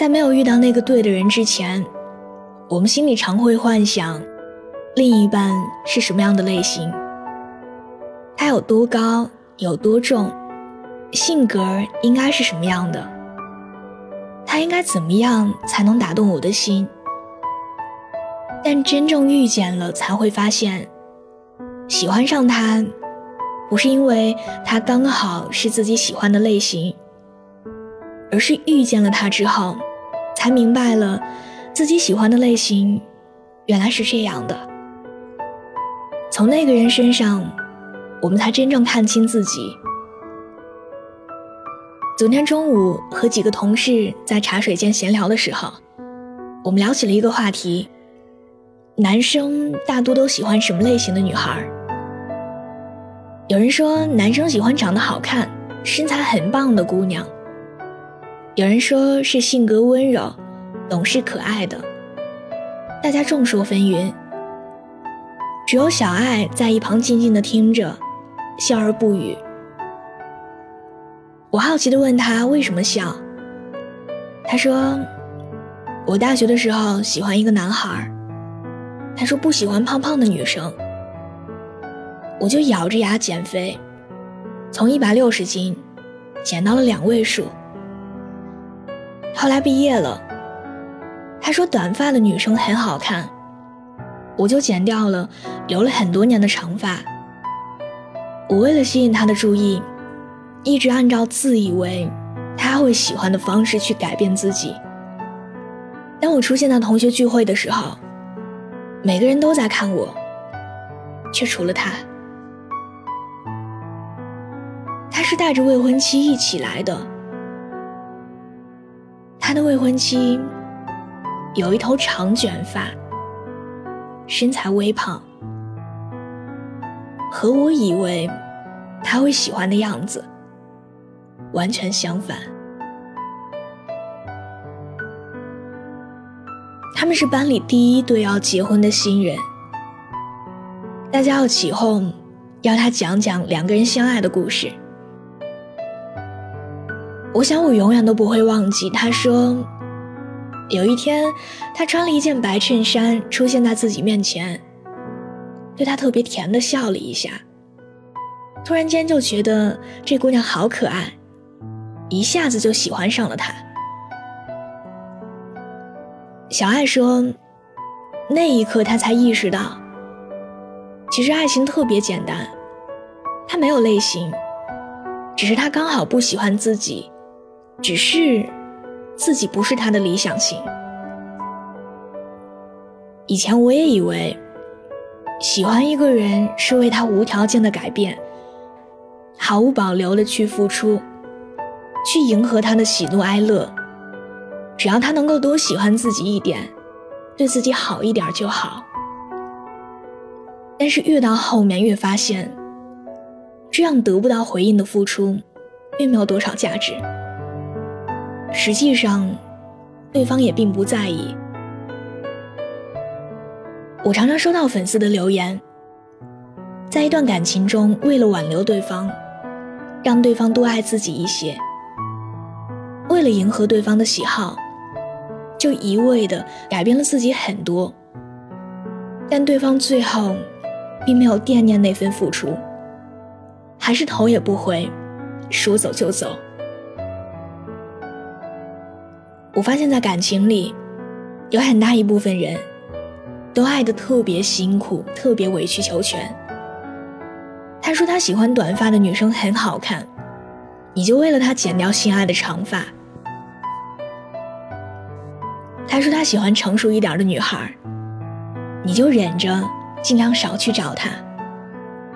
在没有遇到那个对的人之前，我们心里常会幻想，另一半是什么样的类型，他有多高，有多重，性格应该是什么样的，他应该怎么样才能打动我的心？但真正遇见了，才会发现，喜欢上他，不是因为他刚好是自己喜欢的类型，而是遇见了他之后。才明白了，自己喜欢的类型原来是这样的。从那个人身上，我们才真正看清自己。昨天中午和几个同事在茶水间闲聊的时候，我们聊起了一个话题：男生大多都喜欢什么类型的女孩？有人说，男生喜欢长得好看、身材很棒的姑娘。有人说是性格温柔、懂事可爱的，大家众说纷纭。只有小爱在一旁静静的听着，笑而不语。我好奇的问他为什么笑，他说：“我大学的时候喜欢一个男孩，他说不喜欢胖胖的女生，我就咬着牙减肥，从一百六十斤减到了两位数。”后来毕业了，他说短发的女生很好看，我就剪掉了留了很多年的长发。我为了吸引他的注意，一直按照自以为他会喜欢的方式去改变自己。当我出现在同学聚会的时候，每个人都在看我，却除了他。他是带着未婚妻一起来的。他的未婚妻有一头长卷发，身材微胖，和我以为他会喜欢的样子完全相反。他们是班里第一对要结婚的新人，大家要起哄，要他讲讲两个人相爱的故事。我想，我永远都不会忘记。他说，有一天，他穿了一件白衬衫出现在自己面前，对他特别甜的笑了一下。突然间就觉得这姑娘好可爱，一下子就喜欢上了她。小爱说，那一刻他才意识到，其实爱情特别简单，他没有类型，只是他刚好不喜欢自己。只是自己不是他的理想型。以前我也以为，喜欢一个人是为他无条件的改变，毫无保留的去付出，去迎合他的喜怒哀乐，只要他能够多喜欢自己一点，对自己好一点就好。但是越到后面越发现，这样得不到回应的付出，并没有多少价值。实际上，对方也并不在意。我常常收到粉丝的留言，在一段感情中，为了挽留对方，让对方多爱自己一些，为了迎合对方的喜好，就一味的改变了自己很多。但对方最后，并没有惦念那份付出，还是头也不回，说走就走。我发现，在感情里，有很大一部分人，都爱得特别辛苦，特别委曲求全。他说他喜欢短发的女生很好看，你就为了他剪掉心爱的长发。他说他喜欢成熟一点的女孩，你就忍着，尽量少去找他，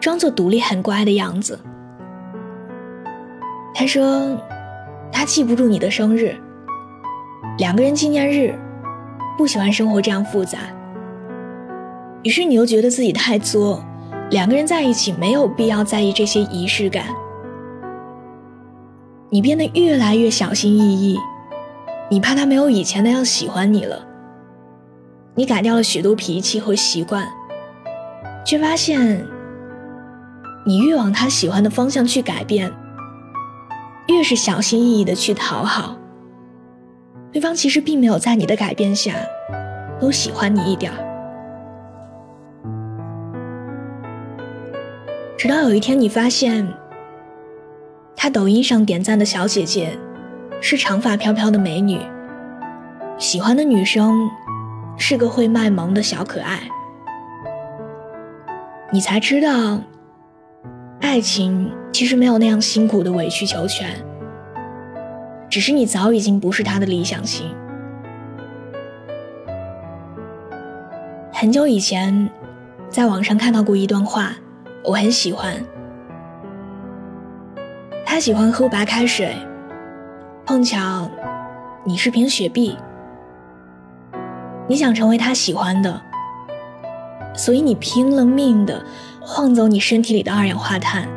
装作独立很乖的样子。他说。他记不住你的生日。两个人纪念日，不喜欢生活这样复杂。于是你又觉得自己太作，两个人在一起没有必要在意这些仪式感。你变得越来越小心翼翼，你怕他没有以前那样喜欢你了。你改掉了许多脾气和习惯，却发现，你越往他喜欢的方向去改变，越是小心翼翼的去讨好。对方其实并没有在你的改变下，都喜欢你一点儿。直到有一天，你发现，他抖音上点赞的小姐姐，是长发飘飘的美女，喜欢的女生。是个会卖萌的小可爱，你才知道，爱情其实没有那样辛苦的委曲求全，只是你早已经不是他的理想型。很久以前，在网上看到过一段话，我很喜欢。他喜欢喝白开水，碰巧你是瓶雪碧。你想成为他喜欢的，所以你拼了命的晃走你身体里的二氧化碳，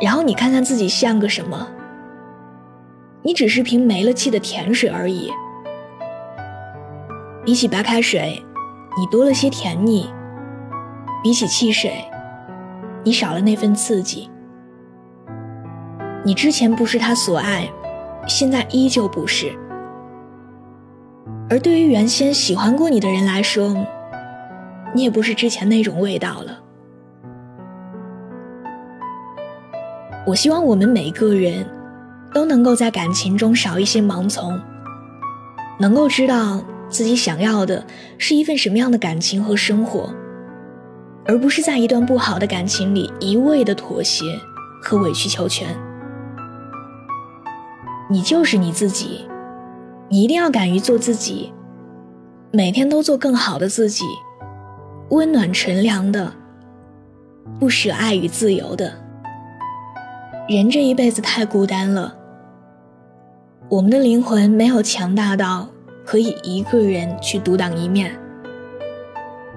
然后你看看自己像个什么？你只是瓶没了气的甜水而已。比起白开水，你多了些甜腻；比起汽水，你少了那份刺激。你之前不是他所爱，现在依旧不是。而对于原先喜欢过你的人来说，你也不是之前那种味道了。我希望我们每个人都能够在感情中少一些盲从，能够知道自己想要的是一份什么样的感情和生活，而不是在一段不好的感情里一味的妥协和委曲求全。你就是你自己。你一定要敢于做自己，每天都做更好的自己，温暖纯良的，不舍爱与自由的。人这一辈子太孤单了，我们的灵魂没有强大到可以一个人去独当一面。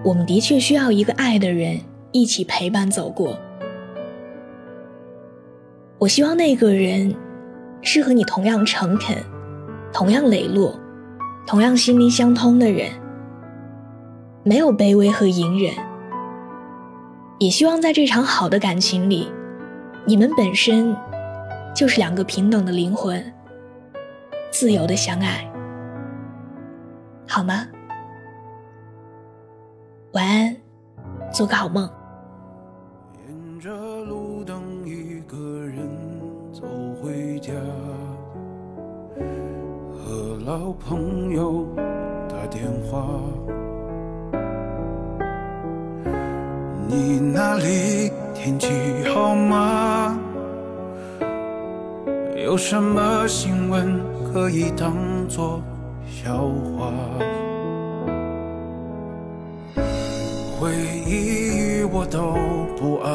我们的确需要一个爱的人一起陪伴走过。我希望那个人是和你同样诚恳。同样磊落，同样心灵相通的人，没有卑微和隐忍。也希望在这场好的感情里，你们本身就是两个平等的灵魂，自由的相爱，好吗？晚安，做个好梦。沿着路灯，一个人走回家。和老朋友打电话，你那里天气好吗？有什么新闻可以当作笑话？回忆与我都不爱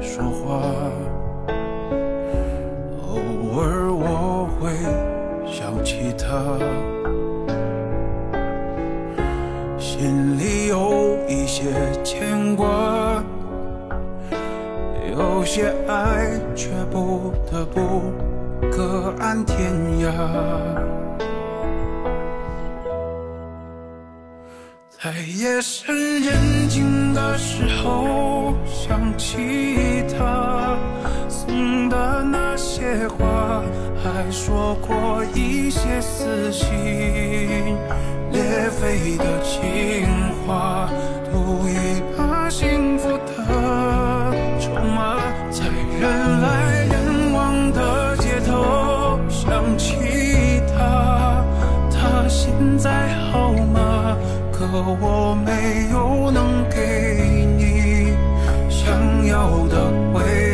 说话，偶尔我会。想起他，心里有一些牵挂，有些爱却不得不各安天涯。在夜深人静的时候，想起他送的那些话。还说过一些撕心裂肺的情话，赌一把幸在好吗？可我没有能给你想要的回